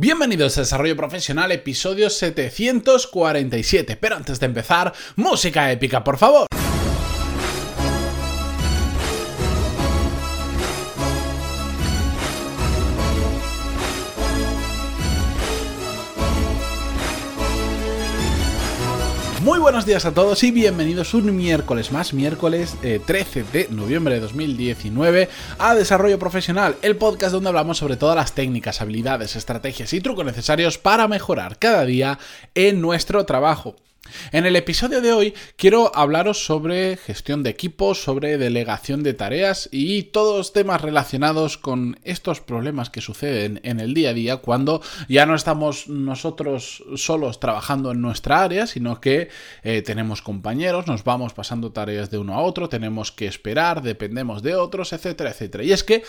Bienvenidos a Desarrollo Profesional, episodio 747. Pero antes de empezar, música épica, por favor. Muy buenos días a todos y bienvenidos un miércoles más, miércoles 13 eh, de noviembre de 2019 a Desarrollo Profesional, el podcast donde hablamos sobre todas las técnicas, habilidades, estrategias y trucos necesarios para mejorar cada día en nuestro trabajo. En el episodio de hoy quiero hablaros sobre gestión de equipos, sobre delegación de tareas y todos temas relacionados con estos problemas que suceden en el día a día cuando ya no estamos nosotros solos trabajando en nuestra área, sino que eh, tenemos compañeros, nos vamos pasando tareas de uno a otro, tenemos que esperar, dependemos de otros, etcétera, etcétera. Y es que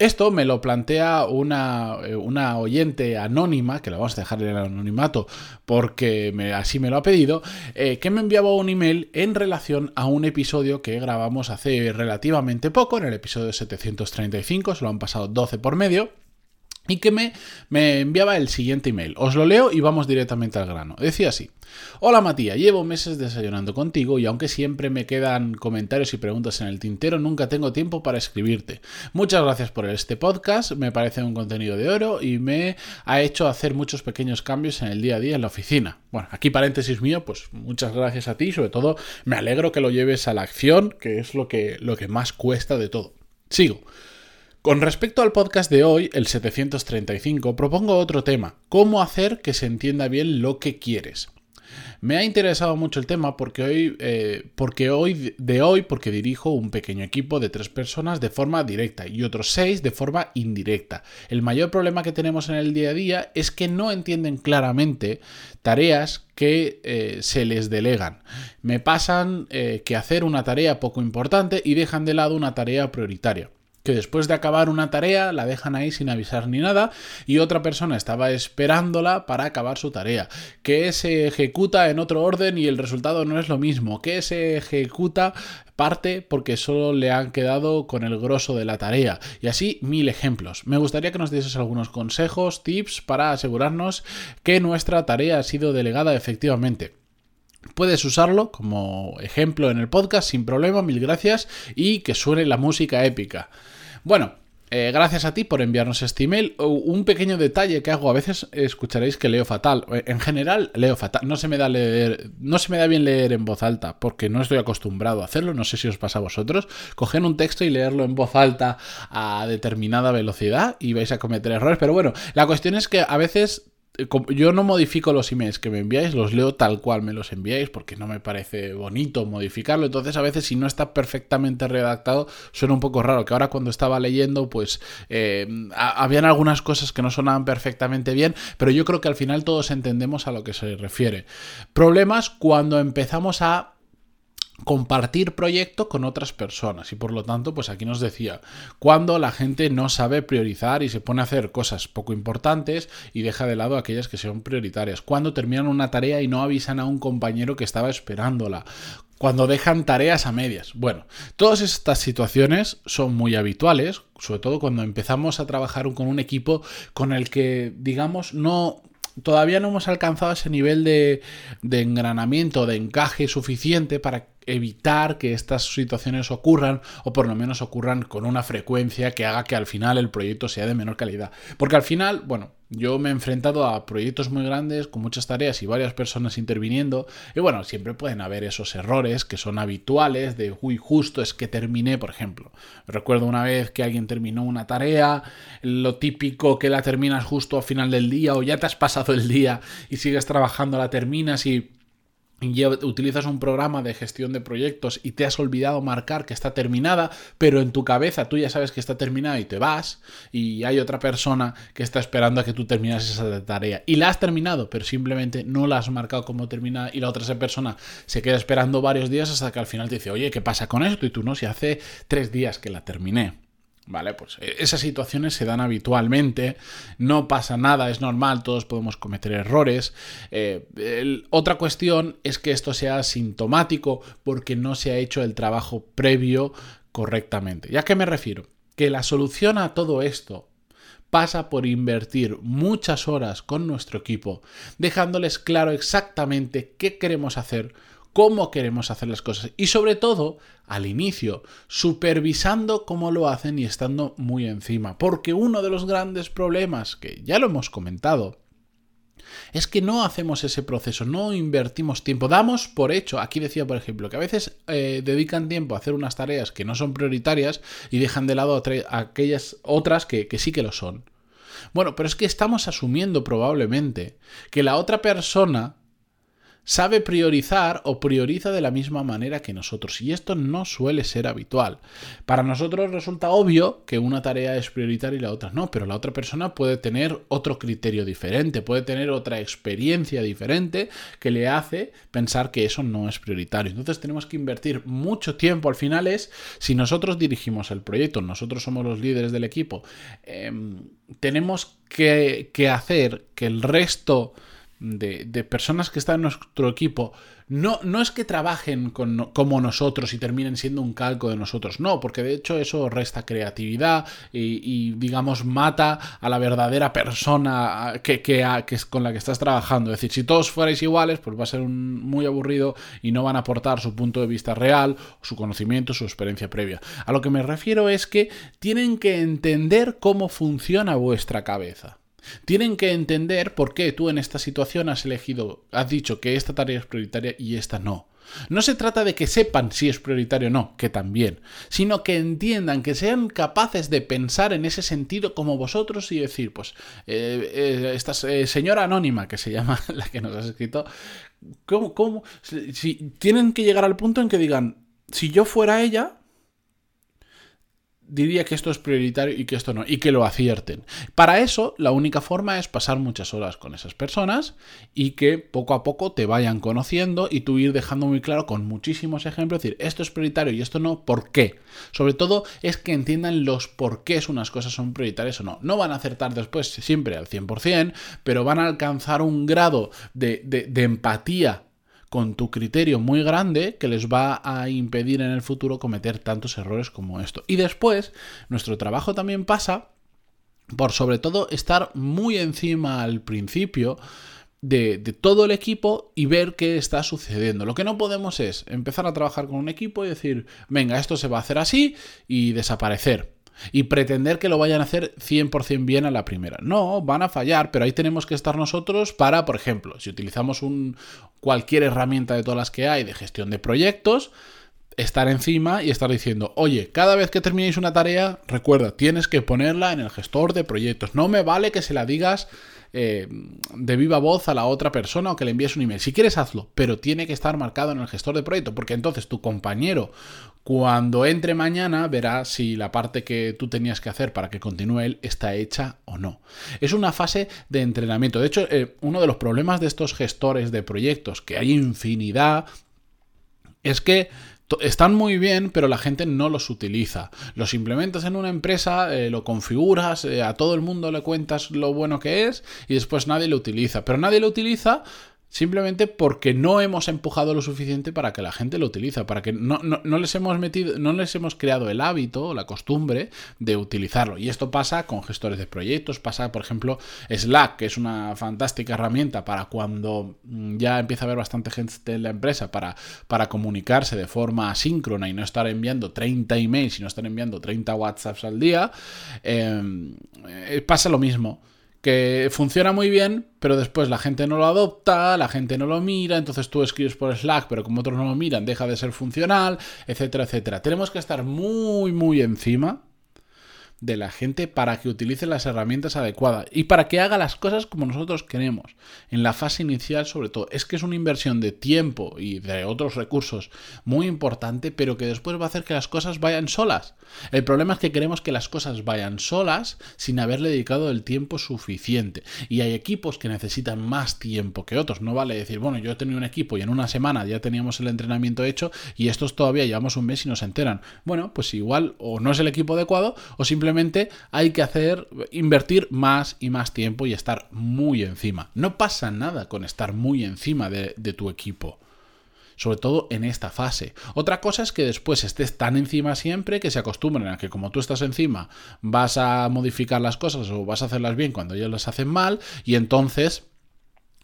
esto me lo plantea una, eh, una, oyente anónima, que la vamos a dejar en el anonimato porque así me lo ha pedido, eh, que me enviaba un email en relación a un episodio que grabamos hace relativamente poco, en el episodio 735, se lo han pasado 12 por medio y que me, me, enviaba el siguiente email. Os lo leo y vamos directamente al grano. Decía así. Hola Matías, llevo meses desayunando contigo y aunque siempre me quedan comentarios y preguntas en el tintero, nunca tengo tiempo para escribirte. Muchas gracias por este podcast, me parece un contenido de oro y me ha hecho hacer muchos pequeños cambios en el día a día en la oficina. Bueno, aquí paréntesis mío, pues muchas gracias a ti, sobre todo me alegro que lo lleves a la acción, que es lo que, lo que más cuesta de todo. Sigo. Con respecto al podcast de hoy, el 735, propongo otro tema, cómo hacer que se entienda bien lo que quieres. Me ha interesado mucho el tema porque hoy, eh, porque hoy, de hoy, porque dirijo un pequeño equipo de tres personas de forma directa y otros seis de forma indirecta. El mayor problema que tenemos en el día a día es que no entienden claramente tareas que eh, se les delegan. Me pasan eh, que hacer una tarea poco importante y dejan de lado una tarea prioritaria que después de acabar una tarea la dejan ahí sin avisar ni nada y otra persona estaba esperándola para acabar su tarea, que se ejecuta en otro orden y el resultado no es lo mismo, que se ejecuta parte porque solo le han quedado con el grosso de la tarea y así mil ejemplos. Me gustaría que nos dieses algunos consejos, tips para asegurarnos que nuestra tarea ha sido delegada efectivamente. Puedes usarlo como ejemplo en el podcast sin problema, mil gracias y que suene la música épica. Bueno, eh, gracias a ti por enviarnos este email. Un pequeño detalle que hago, a veces escucharéis que leo fatal. En general, leo fatal. No se me da leer, no se me da bien leer en voz alta, porque no estoy acostumbrado a hacerlo. No sé si os pasa a vosotros. Coger un texto y leerlo en voz alta a determinada velocidad y vais a cometer errores. Pero bueno, la cuestión es que a veces yo no modifico los emails que me enviáis, los leo tal cual me los enviáis porque no me parece bonito modificarlo. Entonces a veces si no está perfectamente redactado suena un poco raro. Que ahora cuando estaba leyendo pues eh, habían algunas cosas que no sonaban perfectamente bien, pero yo creo que al final todos entendemos a lo que se refiere. Problemas cuando empezamos a compartir proyecto con otras personas. Y por lo tanto pues aquí nos decía cuando la gente no sabe priorizar y se pone a hacer cosas poco importantes y deja de lado aquellas que son prioritarias. Cuando terminan una tarea y no avisan a un compañero que estaba esperándola. Cuando dejan tareas a medias. Bueno, todas estas situaciones son muy habituales, sobre todo cuando empezamos a trabajar con un equipo con el que, digamos, no todavía no hemos alcanzado ese nivel de, de engranamiento, de encaje suficiente para evitar que estas situaciones ocurran o por lo menos ocurran con una frecuencia que haga que al final el proyecto sea de menor calidad. Porque al final, bueno, yo me he enfrentado a proyectos muy grandes con muchas tareas y varias personas interviniendo y bueno, siempre pueden haber esos errores que son habituales de, uy, justo es que terminé, por ejemplo. Recuerdo una vez que alguien terminó una tarea, lo típico que la terminas justo al final del día o ya te has pasado el día y sigues trabajando, la terminas y utilizas un programa de gestión de proyectos y te has olvidado marcar que está terminada, pero en tu cabeza tú ya sabes que está terminada y te vas y hay otra persona que está esperando a que tú termines esa tarea y la has terminado, pero simplemente no la has marcado como terminada y la otra persona se queda esperando varios días hasta que al final te dice, oye, ¿qué pasa con esto? Y tú no, si hace tres días que la terminé. ¿Vale? Pues eh, esas situaciones se dan habitualmente, no pasa nada, es normal, todos podemos cometer errores. Eh, otra cuestión es que esto sea sintomático porque no se ha hecho el trabajo previo correctamente. ¿Ya qué me refiero? Que la solución a todo esto pasa por invertir muchas horas con nuestro equipo, dejándoles claro exactamente qué queremos hacer, cómo queremos hacer las cosas y sobre todo, al inicio, supervisando cómo lo hacen y estando muy encima. Porque uno de los grandes problemas, que ya lo hemos comentado, es que no hacemos ese proceso, no invertimos tiempo, damos por hecho, aquí decía por ejemplo, que a veces eh, dedican tiempo a hacer unas tareas que no son prioritarias y dejan de lado aquellas otras que, que sí que lo son. Bueno, pero es que estamos asumiendo probablemente que la otra persona sabe priorizar o prioriza de la misma manera que nosotros. Y esto no suele ser habitual. Para nosotros resulta obvio que una tarea es prioritaria y la otra no, pero la otra persona puede tener otro criterio diferente, puede tener otra experiencia diferente que le hace pensar que eso no es prioritario. Entonces tenemos que invertir mucho tiempo. Al final es, si nosotros dirigimos el proyecto, nosotros somos los líderes del equipo, em, tenemos que, que hacer que el resto de, personas que están en nuestro equipo no, no es que trabajen como nosotros y terminen siendo un calco de nosotros, no, porque de hecho eso resta creatividad y, digamos mata a la verdadera persona que, que, con la que estás trabajando. Es decir, si todos fuerais iguales, pues va a ser muy aburrido y no van a aportar su punto de vista real, su conocimiento, su experiencia previa. A lo que me refiero es que tienen que entender cómo funciona vuestra cabeza. Tienen que entender por qué tú en esta situación has elegido, has dicho que esta tarea es prioritaria y esta no. No se trata de que sepan si es prioritario o no, que también, sino que entiendan, que sean capaces de pensar en ese sentido como vosotros y decir, pues, eh, eh, esta eh, señora anónima, que se llama la que nos has escrito, ¿cómo, cómo? si, tienen que llegar al punto en que digan, si yo fuera ella, diría que esto es prioritario y que esto no, y que lo acierten. Para eso, la única forma es pasar muchas horas con esas personas y que poco a poco te vayan conociendo y tú ir dejando muy claro con muchísimos ejemplos, decir, esto es prioritario y esto no, ¿por qué? Sobre todo es que entiendan los por qué unas cosas son prioritarias o no. No van a acertar después siempre al 100%, pero van a alcanzar un grado de, de empatía con tu criterio muy grande que les va a impedir en el futuro cometer tantos errores como esto. Y después, nuestro trabajo también pasa por sobre todo estar muy encima al principio de, de, todo el equipo y ver qué está sucediendo. Lo que no podemos es empezar a trabajar con un equipo y decir, venga, esto se va a hacer así y desaparecer y pretender que lo vayan a hacer 100% bien a la primera. No, van a fallar, pero ahí tenemos que estar nosotros para, por ejemplo, si utilizamos un, cualquier herramienta de todas las que hay de gestión de proyectos, estar encima y estar diciendo, oye, cada vez que terminéis una tarea, recuerda, tienes que ponerla en el gestor de proyectos. No me vale que se la digas eh, de viva voz a la otra persona o que le envíes un email. Si quieres, hazlo, pero tiene que estar marcado en el gestor de proyecto, porque entonces tu compañero, cuando entre mañana, verá si la parte que tú tenías que hacer para que continúe él está hecha o no. Es una fase de entrenamiento. De hecho, eh, uno de los problemas de estos gestores de proyectos, que hay infinidad, es que están muy bien, pero la gente no los utiliza. Los implementas en una empresa, eh, lo configuras, eh, a todo el mundo le cuentas lo bueno que es y después nadie lo utiliza. Pero nadie lo utiliza Simplemente porque no hemos empujado lo suficiente para que la gente lo utilice, para que no, les hemos metido, no les hemos creado el hábito, la costumbre de utilizarlo. Y esto pasa con gestores de proyectos, pasa, por ejemplo, Slack, que es una fantástica herramienta para cuando mm, ya empieza a haber bastante gente en la empresa para, para comunicarse de forma asíncrona y no estar enviando 30 emails y no estar enviando 30 WhatsApps al día. Em, eh, pasa lo mismo que funciona muy bien, pero después la gente no lo adopta, la gente no lo mira, entonces tú escribes por Slack, pero como otros no lo miran, deja de ser funcional, etcétera, etcétera. Tenemos que estar muy, muy encima de la gente para que utilice las herramientas adecuadas y para que haga las cosas como nosotros queremos. En la fase inicial, sobre todo, es que es una inversión de tiempo y de otros recursos muy importante, pero que después va a hacer que las cosas vayan solas. El problema es que queremos que las cosas vayan solas sin haberle dedicado el tiempo suficiente. Y hay equipos que necesitan más tiempo que otros. No vale decir, bueno, yo he tenido un equipo y en una semana ya teníamos el entrenamiento hecho y estos todavía llevamos un mes y no se enteran. Bueno, pues igual o no es el equipo adecuado o simplemente hay que hacer, invertir más y más tiempo y estar muy encima. No pasa nada con estar muy encima de, tu equipo. sobre todo en esta fase. Otra cosa es que después estés tan encima siempre que se acostumbren a que como tú estás encima vas a modificar las cosas o vas a hacerlas bien cuando ellos las hacen mal y entonces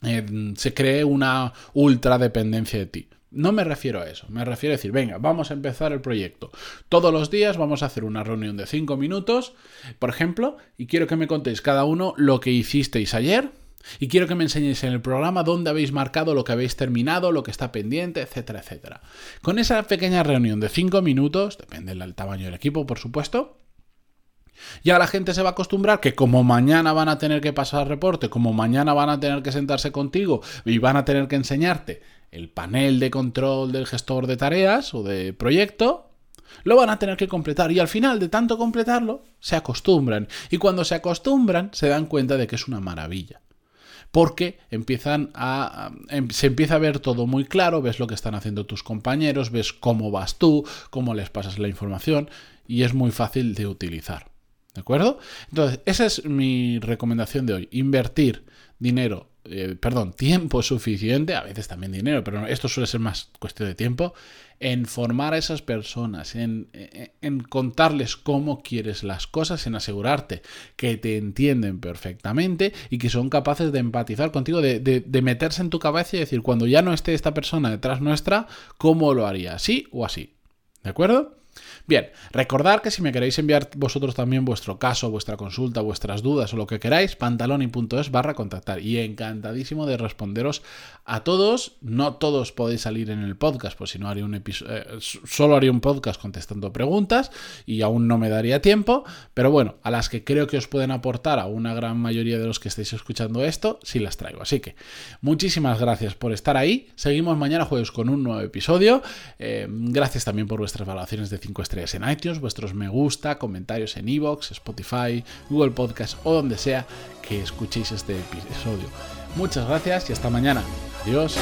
eh, se cree una ultra dependencia de ti. No me refiero a eso, me refiero a decir, venga, vamos a empezar el proyecto. Todos los días vamos a hacer una reunión de 5 minutos, por ejemplo, y quiero que me contéis cada uno lo que hicisteis ayer, y quiero que me enseñéis en el programa dónde habéis marcado lo que habéis terminado, lo que está pendiente, etcétera, etcétera. Con esa pequeña reunión de 5 minutos, depende del tamaño del equipo, por supuesto, ya la gente se va a acostumbrar que como mañana van a tener que pasar reporte, como mañana van a tener que sentarse contigo y van a tener que enseñarte el panel de control del gestor de tareas o de proyecto, lo van a tener que completar y al final de tanto completarlo se acostumbran y cuando se acostumbran se dan cuenta de que es una maravilla porque empiezan a, em, se empieza a ver todo muy claro, ves lo que están haciendo tus compañeros, ves cómo vas tú, cómo les pasas la información y es muy fácil de utilizar. ¿De acuerdo? Entonces, esa es mi recomendación de hoy. Invertir dinero, eh, perdón, tiempo suficiente, a veces también dinero, pero esto suele ser más cuestión de tiempo, en formar a esas personas, en, contarles cómo quieres las cosas, en asegurarte que te entienden perfectamente y que son capaces de empatizar contigo, de meterse en tu cabeza y decir, cuando ya no esté esta persona detrás nuestra, ¿cómo lo haría? ¿Así o así? ¿De acuerdo? Bien, recordad que si me queréis enviar vosotros también vuestro caso, vuestra consulta, vuestras dudas o lo que queráis, pantaloni.es barra contactar. Y encantadísimo de responderos a todos. No todos podéis salir en el podcast, pues si no haría un episodio, eh, solo haría un podcast contestando preguntas y aún no me daría tiempo. Pero bueno, a las que creo que os pueden aportar a una gran mayoría de los que estáis escuchando esto, sí las traigo. Así que muchísimas gracias por estar ahí. Seguimos mañana jueves con un nuevo episodio. Eh, gracias también por vuestras valoraciones de 5 estrellas en iTunes, vuestros me gusta, comentarios en iVoox, Spotify, Google Podcast o donde sea que escuchéis este episodio. Muchas gracias y hasta mañana. Adiós.